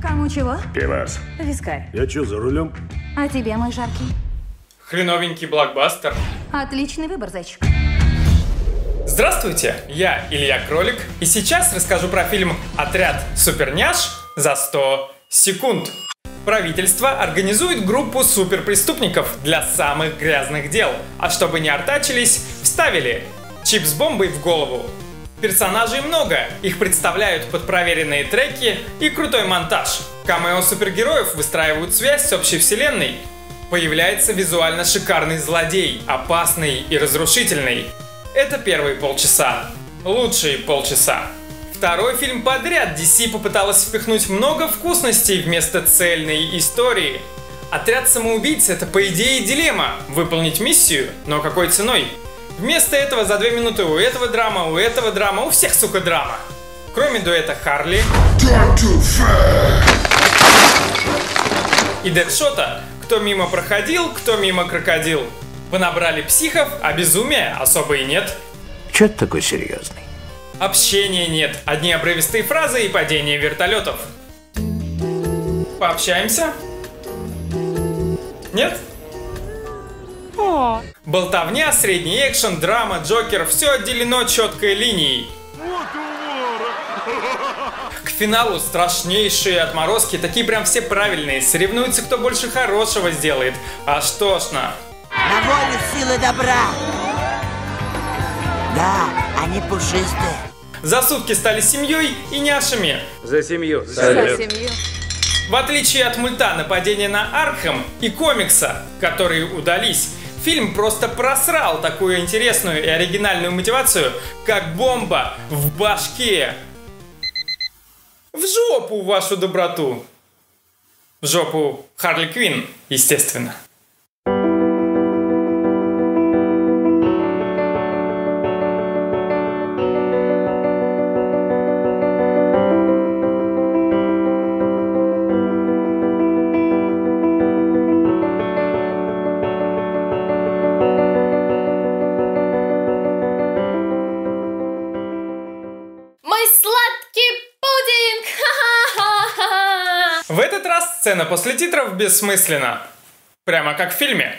Кому чего? Пивас. Вискарь. Я чё, за рулем? А тебе, мой жаркий? Хреновенький блокбастер. Отличный выбор, зайчик. Здравствуйте, я Илья Кролик, и сейчас расскажу про фильм «Отряд Суперняш» за 100 секунд. Правительство организует группу суперпреступников для самых грязных дел, а чтобы не артачились, вставили чип с бомбой в голову. Персонажей много, их представляют под проверенные треки и крутой монтаж. Камео супергероев выстраивают связь с общей вселенной. Появляется визуально шикарный злодей, опасный и разрушительный. Это первые полчаса. Лучшие полчаса. Второй фильм подряд DC попыталась впихнуть много вкусностей вместо цельной истории. Отряд самоубийц это по идее дилемма – выполнить миссию, но какой ценой? Вместо этого за две минуты у этого драма, у этого драма, у всех, сука, драма. Кроме дуэта Харли и Дэдшота, кто мимо проходил, кто мимо крокодил. Понабрали психов, а безумия особо и нет. Чё ты такой серьезный? Общения нет, одни обрывистые фразы и падение вертолетов. Пообщаемся? Нет? Болтовня, средний экшен, драма, Джокер, все отделено четкой линией. К финалу страшнейшие отморозки, такие прям все правильные. Соревнуются, кто больше хорошего сделает. Аж тошно. На волю силы добра. Да, они пушистые. За сутки стали семьей и няшами. За семью. В отличие от мульта «Нападение на Аркхем» и комикса, которые удались, фильм просто просрал такую интересную и оригинальную мотивацию, как бомба в башке. В жопу вашу доброту. В жопу Харли Квин, естественно. Сцена после титров бессмысленна. Прямо как в фильме.